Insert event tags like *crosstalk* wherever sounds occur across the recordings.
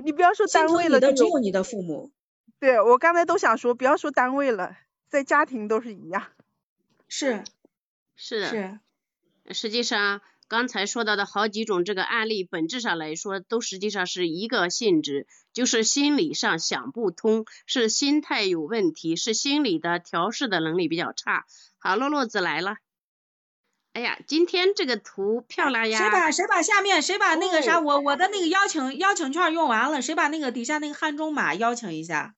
你不要说单位了，的只有你的父母。对，我刚才都想说，不要说单位了，在家庭都是一样。*laughs* 是，是的。是。实际上，刚才说到的好几种这个案例，本质上来说，都实际上是一个性质，就是心理上想不通，是心态有问题，是心理的调试的能力比较差。好，洛洛子来了。哎呀，今天这个图漂亮呀！谁把谁把下面谁把那个啥我我的那个邀请邀请券用完了？谁把那个底下那个汉中码邀请一下？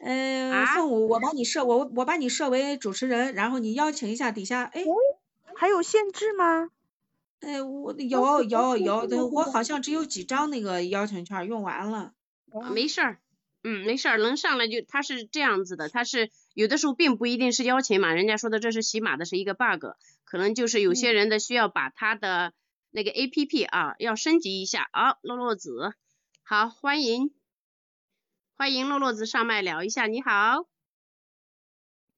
嗯，凤舞，我把你设我我把你设为主持人，然后你邀请一下底下。哎，还有限制吗？哎，我有有有，我好像只有几张那个邀请券用完了。没事儿，嗯，没事儿，能上来就他是这样子的，他是。有的时候并不一定是邀请码，人家说的这是洗码的是一个 bug，可能就是有些人的需要把他的那个 A P P 啊要升级一下。啊，洛洛子，好，欢迎，欢迎洛洛子上麦聊一下，你好。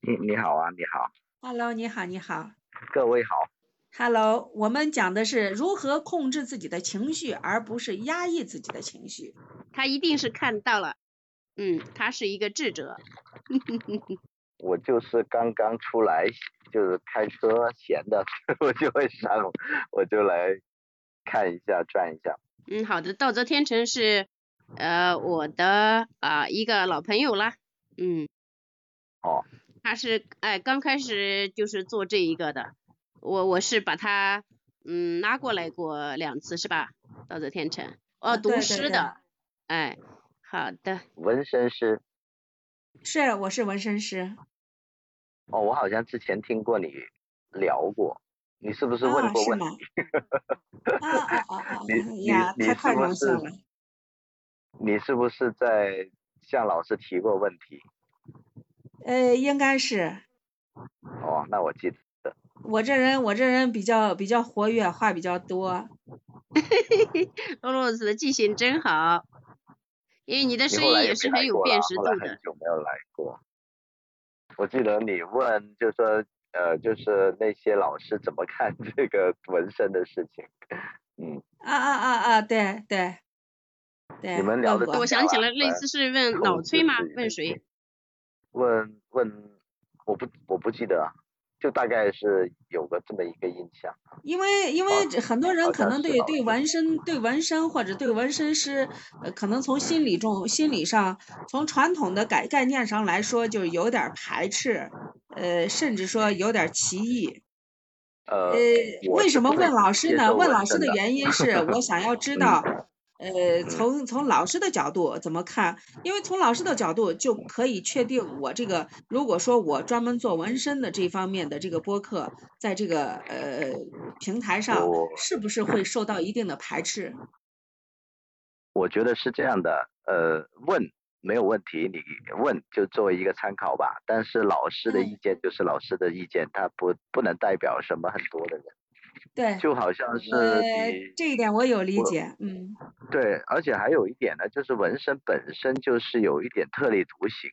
你你好啊，你好。Hello，你好，你好。各位好。Hello，我们讲的是如何控制自己的情绪，而不是压抑自己的情绪。他一定是看到了，嗯，他是一个智者。*laughs* 我就是刚刚出来，就是开车闲的，我就会上，我就来看一下转一下。嗯，好的，道泽天成是呃我的啊一个老朋友啦，嗯。哦。他是哎刚开始就是做这一个的，我我是把他嗯拉过来过两次是吧？道泽天成哦读诗的，哎好的。纹身师。是，我是纹身师。哦，我好像之前听过你聊过，你是不是问过问题？啊啊啊啊！你呀，太太荣幸了。你是不是在向老师提过问题？呃，应该是。哦，那我记得。我这人，我这人比较比较活跃，话比较多。嘿嘿嘿，罗罗子的记性真好。因为你的声音也是很有辨识度的。很久没有来过。我记得你问，就说呃，就是那些老师怎么看这个纹身的事情，嗯。啊啊啊啊！对对。对。你们聊的。我想起了，类似是问老崔吗？问谁？问问，我不我不记得。就大概是有个这么一个印象，因为因为很多人可能对对纹身对纹身或者对纹身师，呃，可能从心理中心理上，从传统的概概念上来说，就有点排斥，呃，甚至说有点歧义。呃，为什么问老师呢？问老师的原因是我想要知 *laughs* 道。呃，从从老师的角度怎么看？因为从老师的角度就可以确定我这个，如果说我专门做纹身的这方面的这个播客，在这个呃平台上，是不是会受到一定的排斥？我觉得是这样的，呃，问没有问题，你问就作为一个参考吧。但是老师的意见就是老师的意见，他不不能代表什么很多的人。对，就好像是你这一点我有理解，嗯。对，而且还有一点呢，就是纹身本身就是有一点特立独行，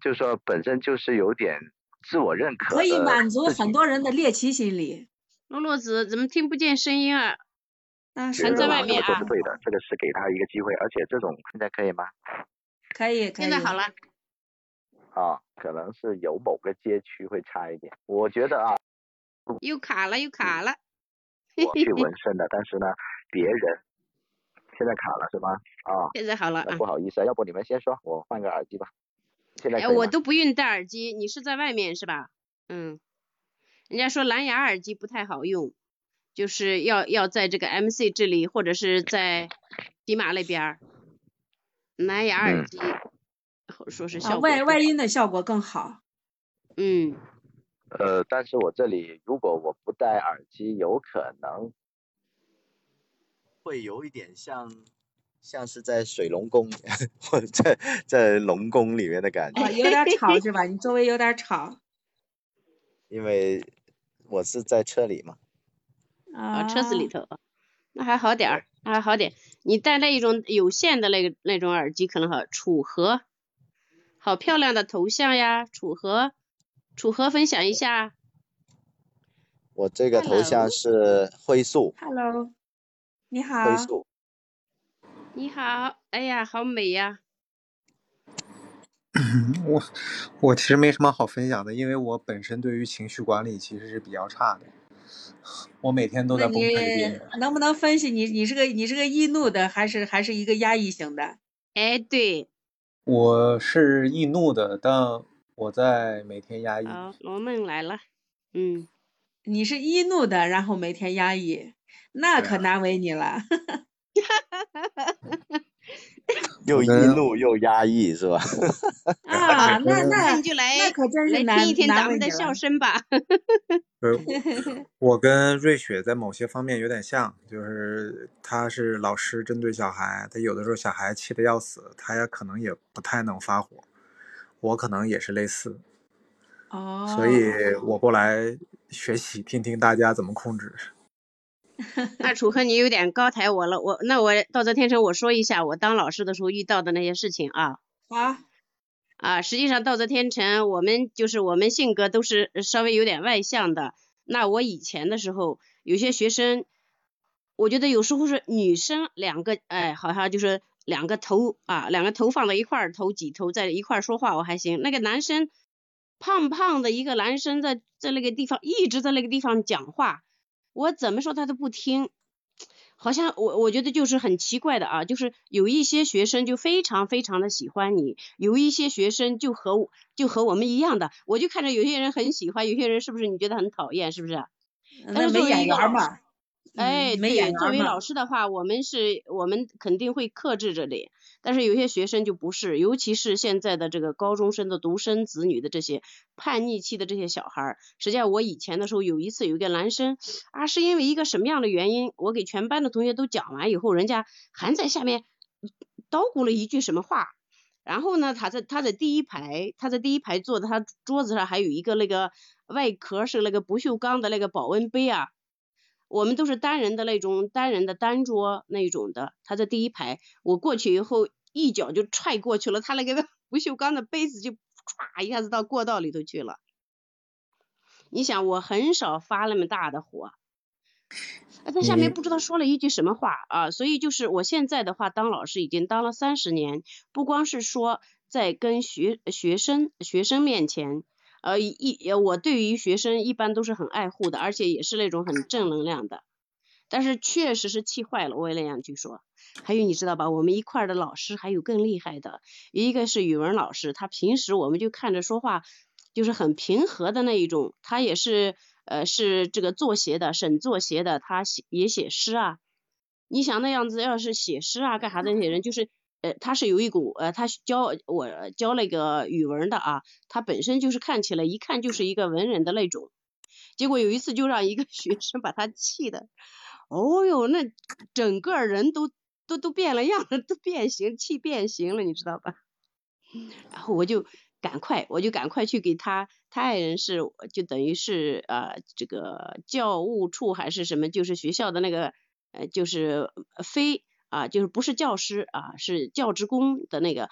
就是说本身就是有点自我认可。可以满足很多人的猎奇心理。露露子怎么听不见声音啊？啊，还在外面啊。是对的，这个是给他一个机会，而且这种现在可以吗？可以，可以。现在好了。啊，可能是有某个街区会差一点，我觉得啊。又卡了，又卡了。我去纹身 *laughs* 的，但是呢，别人现在卡了是吗？啊。现在好了。不好意思，要不你们先说，我换个耳机吧。现在。哎，我都不用戴耳机，你是在外面是吧？嗯。人家说蓝牙耳机不太好用，就是要要在这个 MC 这里或者是在迪马那边蓝牙耳机，说是效果。外外音的效果更好。嗯。呃，但是我这里如果我不戴耳机，有可能会有一点像，像是在水龙宫 *laughs* 或者在在龙宫里面的感觉。有点吵 *laughs* 是吧？你周围有点吵。因为我是在车里嘛。啊，车子里头，那还好点儿，那还好点。你戴那一种有线的那个那种耳机可能好。楚河，好漂亮的头像呀，楚河。楚河分享一下。我这个头像是灰素。Hello，你好。灰素。你好，哎呀，好美呀！我我其实没什么好分享的，因为我本身对于情绪管理其实是比较差的，我每天都在崩溃能不能分析你？你是个你是个易怒的，还是还是一个压抑型的？哎，对，我是易怒的，但我在每天压抑。好，罗梦来了，嗯，你是易怒的，然后每天压抑，那可难为你了。*laughs* 又易怒又压抑是吧？啊，*laughs* 那那就来那可真是来听一听咱们的笑声吧。*laughs* 我跟瑞雪在某些方面有点像，就是他是老师针对小孩，他有的时候小孩气得要死，他也可能也不太能发火。我可能也是类似。哦。所以我过来学习，听听大家怎么控制。*laughs* 那楚河，你有点高抬我了。我那我道泽天成，我说一下我当老师的时候遇到的那些事情啊。啊。啊，实际上道泽天成，我们就是我们性格都是稍微有点外向的。那我以前的时候，有些学生，我觉得有时候是女生两个，哎，好像就是两个头啊，两个头放在一块儿，头挤头在一块儿说话，我还行。那个男生，胖胖的一个男生在在那个地方一直在那个地方讲话。我怎么说他都不听，好像我我觉得就是很奇怪的啊，就是有一些学生就非常非常的喜欢你，有一些学生就和就和我们一样的，我就看着有些人很喜欢，有些人是不是你觉得很讨厌，是不是？但是作为一个嘛。哎，对，作为老师的话，我们是，我们肯定会克制着的。但是有些学生就不是，尤其是现在的这个高中生的独生子女的这些叛逆期的这些小孩儿。实际上，我以前的时候有一次有一个男生啊，是因为一个什么样的原因，我给全班的同学都讲完以后，人家还在下面叨咕了一句什么话。然后呢，他在他在第一排，他在第一排坐的，他桌子上还有一个那个外壳是那个不锈钢的那个保温杯啊。我们都是单人的那种单人的单桌那种的，他在第一排，我过去以后一脚就踹过去了，他那个不锈钢的杯子就唰一下子到过道里头去了。你想，我很少发那么大的火，在下面不知道说了一句什么话啊，所以就是我现在的话，当老师已经当了三十年，不光是说在跟学学生学生面前。呃一我对于学生一般都是很爱护的，而且也是那种很正能量的。但是确实是气坏了，我也那样去说。还有你知道吧，我们一块的老师还有更厉害的，一个是语文老师，他平时我们就看着说话就是很平和的那一种。他也是呃是这个作协的，省作协的，他写也写诗啊。你想那样子，要是写诗啊干啥的那些人，就是。他是有一股呃，他教我教那个语文的啊，他本身就是看起来一看就是一个文人的那种，结果有一次就让一个 *laughs* 学生把他气的，哦哟，那整个人都都都变了样了，都变形，气变形了，你知道吧？*laughs* 然后我就赶快，我就赶快去给他，他爱人是就等于是呃这个教务处还是什么，就是学校的那个呃就是非。啊，就是不是教师啊，是教职工的那个，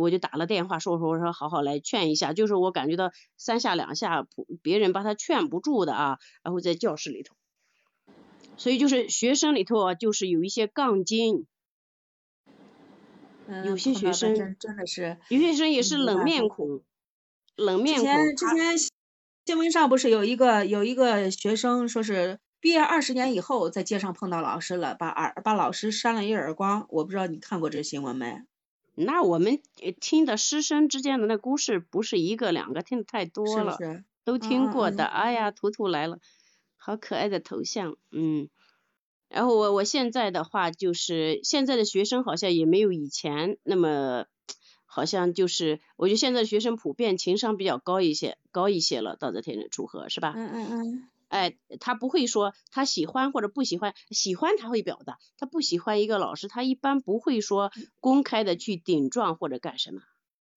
我就打了电话说说，我说好好来劝一下，就是我感觉到三下两下，别人把他劝不住的啊，然后在教室里头，所以就是学生里头啊，就是有一些杠精，有些学生真的是，有些学生也是冷面孔，冷面孔。之前之前新闻上不是有一个有一个学生说是。毕业二十年以后，在街上碰到老师了，把耳把老师扇了一耳光。我不知道你看过这新闻没？那我们听的师生之间的那故事不是一个两个，听的太多了，都听过的。哎呀，图图来了，好可爱的头像，嗯。然后我我现在的话就是，现在的学生好像也没有以前那么，好像就是，我觉得现在学生普遍情商比较高一些，高一些了。道德天人组合是吧？嗯嗯嗯。哎，他不会说他喜欢或者不喜欢，喜欢他会表达，他不喜欢一个老师，他一般不会说公开的去顶撞或者干什么。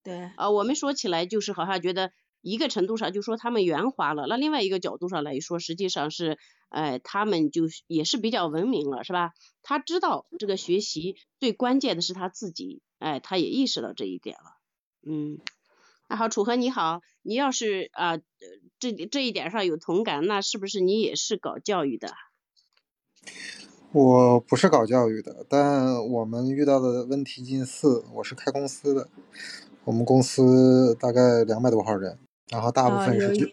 对。啊，我们说起来就是好像觉得一个程度上就说他们圆滑了，那另外一个角度上来说，实际上是，哎，他们就也是比较文明了，是吧？他知道这个学习最关键的是他自己，哎，他也意识到这一点了，嗯。好，楚河你好，你要是啊这这一点上有同感，那是不是你也是搞教育的？我不是搞教育的，但我们遇到的问题近似。我是开公司的，我们公司大概两百多号人，然后大部分是九，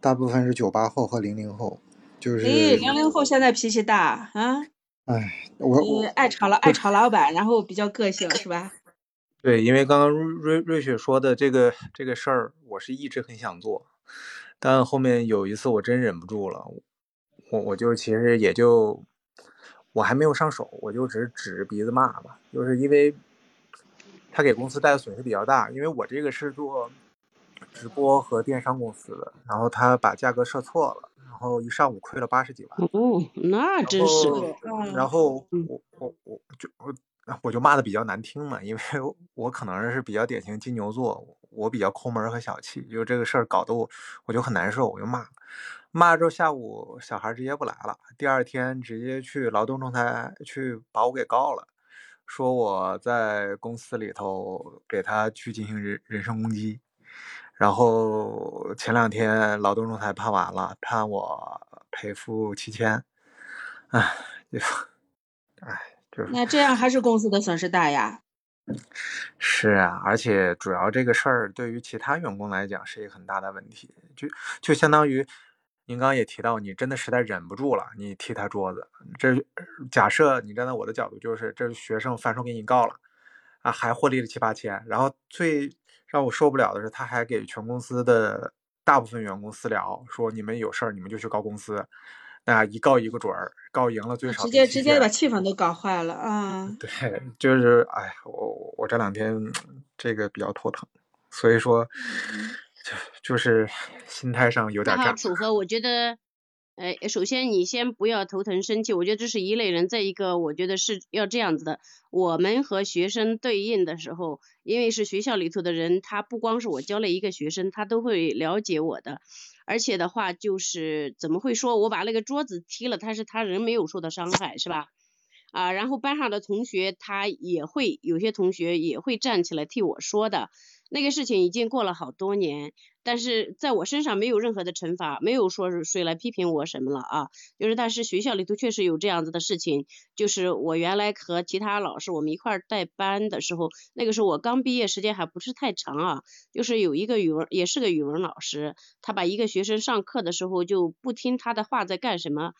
大部分是九八后和零零后，就是。诶，零零后现在脾气大啊。哎，我爱吵了，爱吵老板，然后比较个性，是吧？对，因为刚刚瑞瑞雪说的这个这个事儿，我是一直很想做，但后面有一次我真忍不住了，我我就其实也就。我还没有上手，我就只是指着鼻子骂吧，就是因为他给公司带的损失比较大，因为我这个是做直播和电商公司的，然后他把价格设错了，然后一上午亏了八十几万。哦，那真是。然后我我我就我就骂的比较难听嘛，因为我可能是比较典型金牛座，我比较抠门和小气，就这个事儿搞得我我就很难受，我就骂。骂了之后，下午小孩直接不来了。第二天直接去劳动仲裁去把我给告了，说我在公司里头给他去进行人人身攻击。然后前两天劳动仲裁判完了，判我赔付七千。唉，就 *laughs* 唉，那这样还是公司的损失大呀。是啊，而且主要这个事儿对于其他员工来讲是一个很大的问题，就就相当于。您刚刚也提到，你真的实在忍不住了，你踢他桌子。这假设你站在我的角度，就是这学生反手给你告了，啊，还获利了七八千。然后最让我受不了的是，他还给全公司的大部分员工私聊，说你们有事儿你们就去告公司，那一告一个准儿，告赢了最少直接直接把气氛都搞坏了啊。对，就是哎，我我这两天这个比较头疼，所以说。就就是心态上有点炸。楚河，我觉得，呃，首先你先不要头疼生气，我觉得这是一类人。再一个，我觉得是要这样子的，我们和学生对应的时候，因为是学校里头的人，他不光是我教了一个学生，他都会了解我的。而且的话，就是怎么会说我把那个桌子踢了，但是他人没有受到伤害，是吧？啊，然后班上的同学他也会有些同学也会站起来替我说的。那个事情已经过了好多年，但是在我身上没有任何的惩罚，没有说是谁来批评我什么了啊。就是但是学校里头确实有这样子的事情，就是我原来和其他老师我们一块儿带班的时候，那个时候我刚毕业时间还不是太长啊，就是有一个语文也是个语文老师，他把一个学生上课的时候就不听他的话在干什么，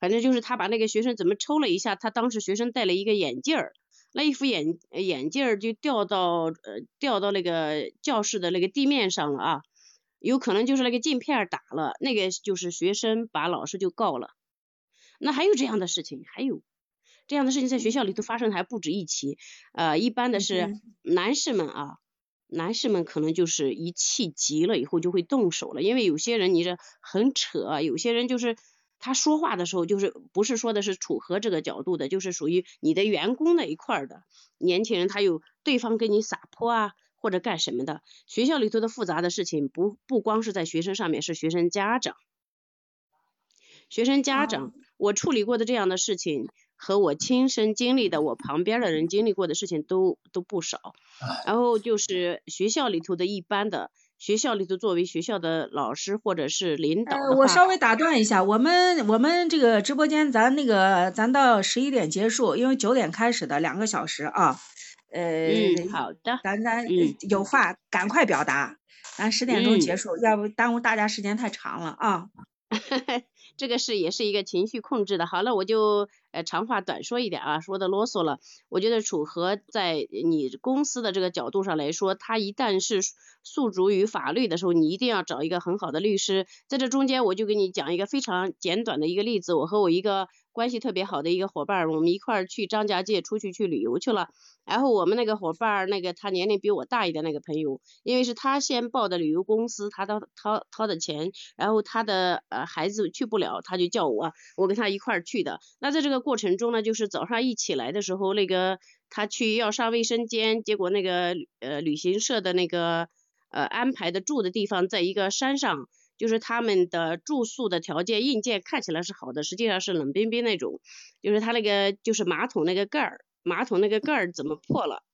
反正就是他把那个学生怎么抽了一下，他当时学生戴了一个眼镜儿。那一副眼眼镜儿就掉到呃掉到那个教室的那个地面上了啊，有可能就是那个镜片打了，那个就是学生把老师就告了。那还有这样的事情，还有这样的事情在学校里头发生的还不止一起。呃，一般的是男士们啊，男士们可能就是一气急了以后就会动手了，因为有些人你这很扯，有些人就是。他说话的时候，就是不是说的是楚河这个角度的，就是属于你的员工那一块的年轻人，他有对方跟你撒泼啊，或者干什么的。学校里头的复杂的事情，不不光是在学生上面，是学生家长，学生家长，我处理过的这样的事情，和我亲身经历的，我旁边的人经历过的事情都都不少。然后就是学校里头的一般的。学校里头作为学校的老师或者是领导呃，我稍微打断一下，我们我们这个直播间咱那个咱到十一点结束，因为九点开始的两个小时啊。呃，嗯，好的。咱咱有话赶快表达，咱十点钟结束，要不耽误大家时间太长了啊。*laughs* 这个是也是一个情绪控制的。好了，我就呃长话短说一点啊，说的啰嗦了。我觉得楚河在你公司的这个角度上来说，他一旦是诉诸于法律的时候，你一定要找一个很好的律师。在这中间，我就给你讲一个非常简短的一个例子。我和我一个关系特别好的一个伙伴，我们一块儿去张家界出去去旅游去了。然后我们那个伙伴，那个他年龄比我大一点那个朋友，因为是他先报的旅游公司，他掏掏掏的钱，然后他的呃孩子去不了，他就叫我，我跟他一块儿去的。那在这个过程中呢，就是早上一起来的时候，那个他去要上卫生间，结果那个呃旅行社的那个呃安排的住的地方在一个山上，就是他们的住宿的条件硬件看起来是好的，实际上是冷冰冰那种，就是他那个就是马桶那个盖儿。马桶那个盖儿怎么破了？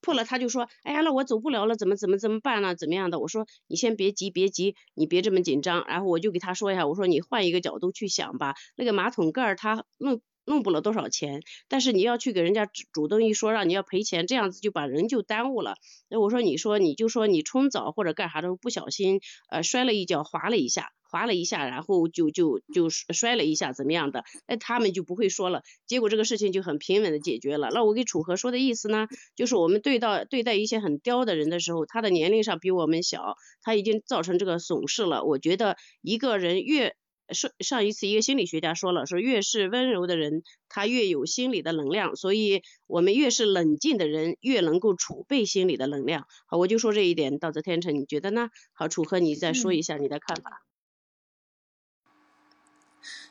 破了他就说，哎呀，那我走不了了，怎么怎么怎么办呢？怎么样的？我说你先别急，别急，你别这么紧张。然后我就给他说一下，我说你换一个角度去想吧，那个马桶盖儿它弄弄不了多少钱，但是你要去给人家主动一说，让你要赔钱，这样子就把人就耽误了。那我说你说你就说你冲澡或者干啥的时候不小心呃摔了一跤，滑了一下，滑了一下，然后就就就摔了一下怎么样的，哎他们就不会说了，结果这个事情就很平稳的解决了。那我给楚河说的意思呢，就是我们对到对待一些很刁的人的时候，他的年龄上比我们小，他已经造成这个损失了。我觉得一个人越上上一次一个心理学家说了，说越是温柔的人，他越有心理的能量，所以我们越是冷静的人，越能够储备心理的能量。好，我就说这一点，道泽天成，你觉得呢？好，楚河，你再说一下你的看法。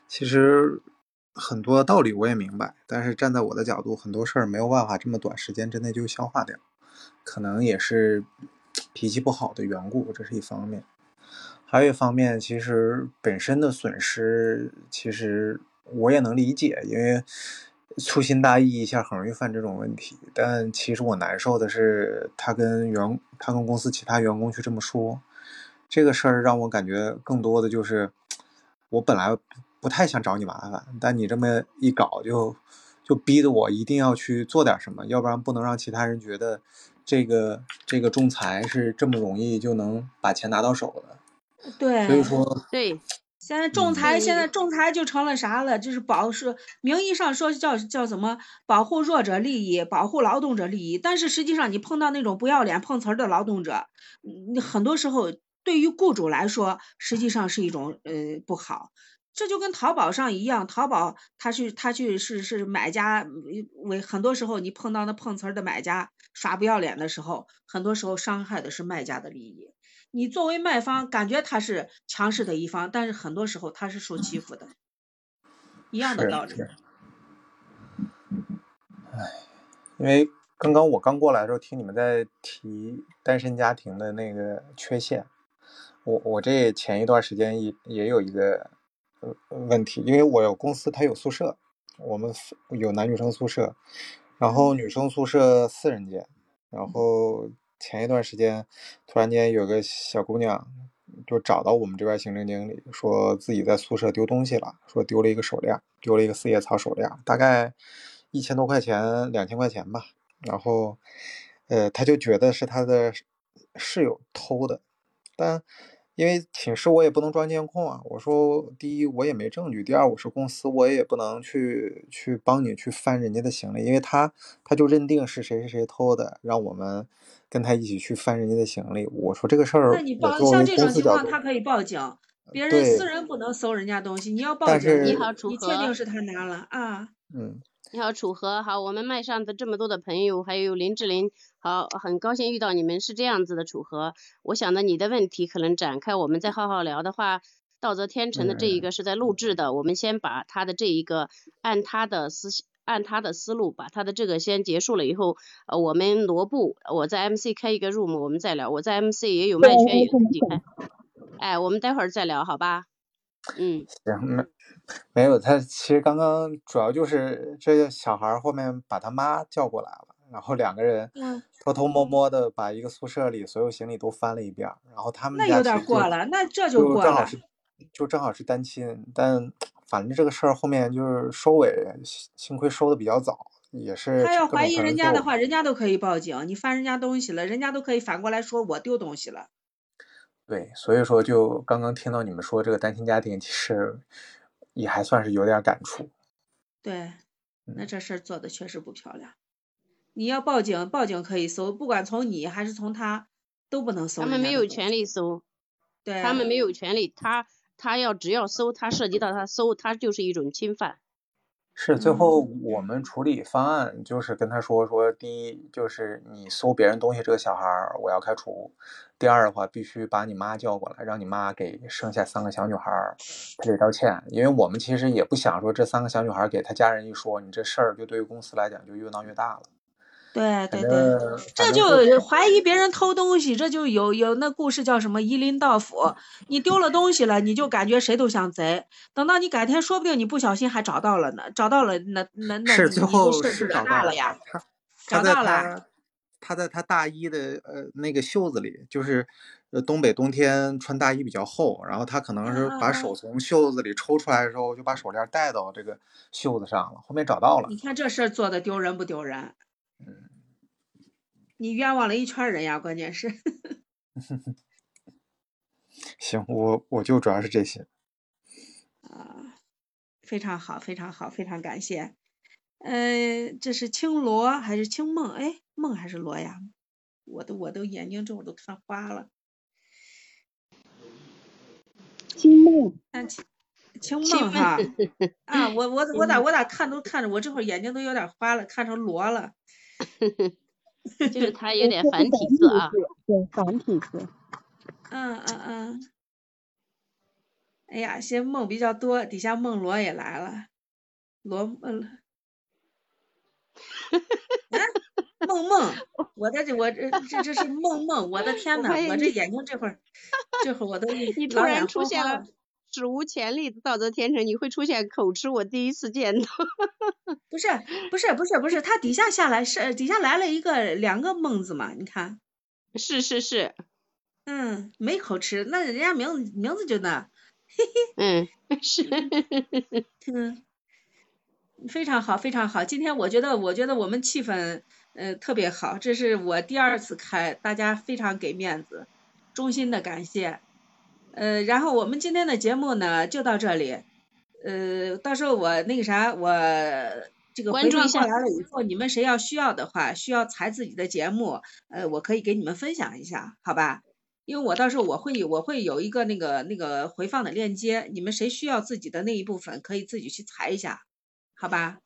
其实很多道理我也明白，但是站在我的角度，很多事儿没有办法这么短时间之内就消化掉，可能也是脾气不好的缘故，这是一方面。还有一方面，其实本身的损失，其实我也能理解，因为粗心大意一下很容易犯这种问题。但其实我难受的是，他跟员，他跟公司其他员工去这么说，这个事儿让我感觉更多的就是，我本来不太想找你麻烦，但你这么一搞，就就逼得我一定要去做点什么，要不然不能让其他人觉得这个这个仲裁是这么容易就能把钱拿到手的。对，所以说，对，现在仲裁，现在仲裁就成了啥了？就是保是名义上说叫叫什么保护弱者利益，保护劳动者利益，但是实际上你碰到那种不要脸碰瓷儿的劳动者，你很多时候对于雇主来说，实际上是一种呃不好。这就跟淘宝上一样，淘宝他去他去是是买家为很多时候你碰到那碰瓷儿的买家耍不要脸的时候，很多时候伤害的是卖家的利益。你作为卖方，感觉他是强势的一方，但是很多时候他是受欺负的，一样的道理。唉，因为刚刚我刚过来的时候，听你们在提单身家庭的那个缺陷，我我这前一段时间也也有一个问题，因为我有公司它有宿舍，我们有男女生宿舍，然后女生宿舍四人间，然后。前一段时间，突然间有个小姑娘就找到我们这边行政经理，说自己在宿舍丢东西了，说丢了一个手链，丢了一个四叶草手链，大概一千多块钱，两千块钱吧。然后，呃，她就觉得是她的室友偷的，但。因为寝室我也不能装监控啊，我说第一我也没证据，第二我是公司，我也不能去去帮你去翻人家的行李，因为他他就认定是谁谁谁偷的，让我们跟他一起去翻人家的行李。我说这个事儿，那你报像这种情况他可以报警，别人私人不能搜人家东西，你要报警，你好楚，你确定是他拿了啊？嗯。你好，楚河，好，我们麦上的这么多的朋友，还有林志玲，好，很高兴遇到你们，是这样子的，楚河，我想呢，你的问题可能展开，我们再好好聊的话，道泽天成的这一个是在录。制的，我们先把他的这一个按他的思按他的思路，把他的这个先结束了以后，呃，我们罗布，我在 MC 开一个 room，我们再聊，我在 MC 也有麦圈也自己开，哎，我们待会儿再聊，好吧？嗯，行，没没有他，其实刚刚主要就是这个小孩后面把他妈叫过来了，然后两个人偷偷摸摸的把一个宿舍里所有行李都翻了一遍，然后他们那有点过了，那这就过了，正好是就正好是单亲，但反正这个事儿后面就是收尾，幸亏收的比较早，也是他要怀疑人家的话，人家都可以报警，你翻人家东西了，人家都可以反过来说我丢东西了。对，所以说就刚刚听到你们说这个单亲家庭，其实也还算是有点感触。对，那这事儿做的确实不漂亮。你要报警，报警可以搜，不管从你还是从他，都不能搜。他们没有权利搜。对。他们没有权利，他他要只要搜，他涉及到他搜，他就是一种侵犯。是，最后我们处理方案就是跟他说说，第一就是你搜别人东西，这个小孩儿我要开除；第二的话，必须把你妈叫过来，让你妈给剩下三个小女孩儿赔礼道歉。因为我们其实也不想说这三个小女孩儿给他家人一说，你这事儿就对于公司来讲就越闹越大了。对对对，这就怀疑别人偷东西，这就有有那故事叫什么？夷陵盗斧，你丢了东西了，你就感觉谁都像贼。等到你改天，说不定你不小心还找到了呢，找到了那那那是最后是找到了呀，找到了。他在他大衣的呃那个袖子里，就是呃东北冬天穿大衣比较厚，然后他可能是把手从袖子里抽出来的时候，就把手链戴到这个袖子上了，后面找到了。你看这事儿做的丢人不丢人？嗯，你冤枉了一圈人呀，关键是。*laughs* 行，我我就主要是这些。啊，非常好，非常好，非常感谢。呃，这是青罗还是青梦？哎，梦还是罗呀？我都我都眼睛这会都看花了。青梦，看青青梦哈。啊，我我我咋我咋看都看着我这会儿眼睛都有点花了，看成罗了。*laughs* 就是它有点繁体字啊。对，繁体字。嗯嗯嗯。哎呀，先梦比较多，底下梦罗也来了，罗嗯。*laughs* 梦梦，我的这我这这这是梦梦，我的天呐，我这眼睛这会儿这会儿我都 *laughs* 你突然出现了史无前例的道泽天成，你会出现口吃，我第一次见到。*laughs* 不是不是不是不是，他底下下来是底下来了一个两个孟子嘛，你看。是是是。嗯，没口吃，那人家名字名字就那。嘿嘿。嗯，是。嗯。非常好，非常好。今天我觉得，我觉得我们气氛呃特别好。这是我第二次开，大家非常给面子，衷心的感谢。呃，然后我们今天的节目呢就到这里。呃，到时候我那个啥，我这个回放过来了以后，你们谁要需要的话，需要裁自己的节目，呃，我可以给你们分享一下，好吧？因为我到时候我会我会有一个那个那个回放的链接，你们谁需要自己的那一部分，可以自己去裁一下。好吧，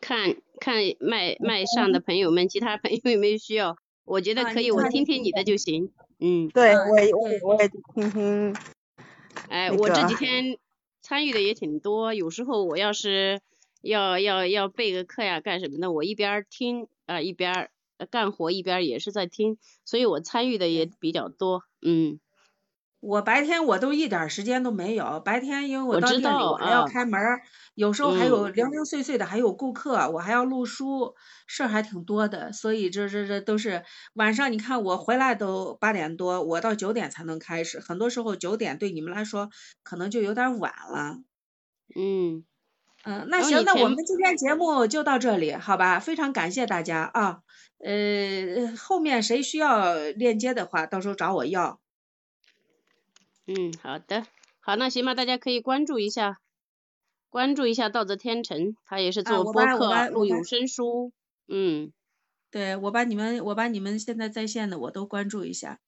看看麦麦上的朋友们，其他朋友有没有需要？我觉得可以，我听听你的就行。嗯，对我我我也听听。*laughs* 哎，我这几天参与的也挺多，有时候我要是要要要备个课呀干什么的，我一边听啊一边干活一边也是在听，所以我参与的也比较多。嗯。我白天我都一点时间都没有，白天因为我到店里我还要开门，有时候还有零零碎碎的还有顾客，我还要录书，事儿还挺多的，所以这这这都是晚上你看我回来都八点多，我到九点才能开始，很多时候九点对你们来说可能就有点晚了。嗯嗯，那行，那我们今天节目就到这里，好吧？非常感谢大家啊，呃，后面谁需要链接的话，到时候找我要。嗯，好的，好，那行吧，大家可以关注一下，关注一下道泽天成，他也是做播客、录有声书，嗯，对我把你们，我把你们现在在线的我都关注一下，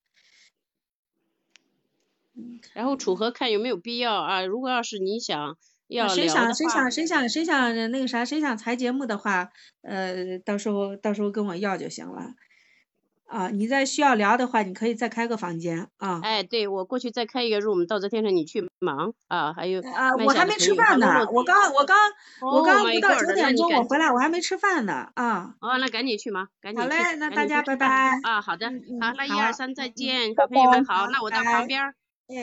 然后楚河看有没有必要啊，如果要是你想要谁想谁想谁想谁想那个啥谁想裁节目的话，呃，到时候到时候跟我要就行了。啊，你再需要聊的话，你可以再开个房间啊。哎，对我过去再开一个 room，道泽天成你去忙啊。还有啊，我还没吃饭呢，我刚我刚我刚不到九点钟我回来，我还没吃饭呢啊。哦，那赶紧去忙，赶紧好嘞，那大家拜拜。啊，好的，好，那一二三再见，小朋友们好，那我到旁边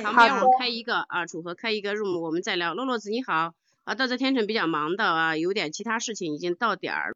旁边我开一个啊，楚河开一个 room，我们再聊。洛洛子你好，啊，道泽天成比较忙的啊，有点其他事情，已经到点儿。